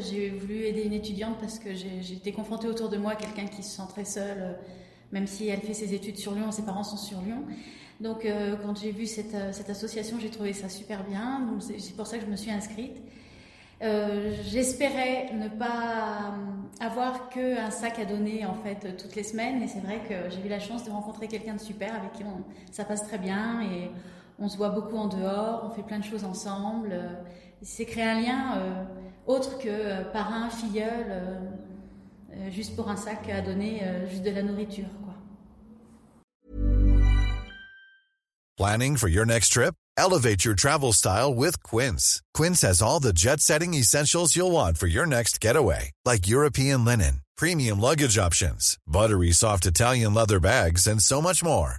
j'ai voulu aider une étudiante parce que j'ai été confrontée autour de moi à quelqu'un qui se sent très seul, euh, même si elle fait ses études sur Lyon, ses parents sont sur Lyon. Donc, euh, quand j'ai vu cette, euh, cette association, j'ai trouvé ça super bien. C'est pour ça que je me suis inscrite. J'espérais ne pas avoir que un sac à donner en fait toutes les semaines, et c'est vrai que j'ai eu la chance de rencontrer quelqu'un de super avec qui ça passe très bien et on se voit beaucoup en dehors, on fait plein de choses ensemble. Euh, C'est créer un lien euh, autre que euh, parrain, filleul, juste pour un sac à donner, juste de la nourriture quoi. Planning for your next trip? Elevate your travel style with Quince. Quince has all the jet setting essentials you'll want for your next getaway, like European linen, premium luggage options, buttery soft Italian leather bags, and so much more.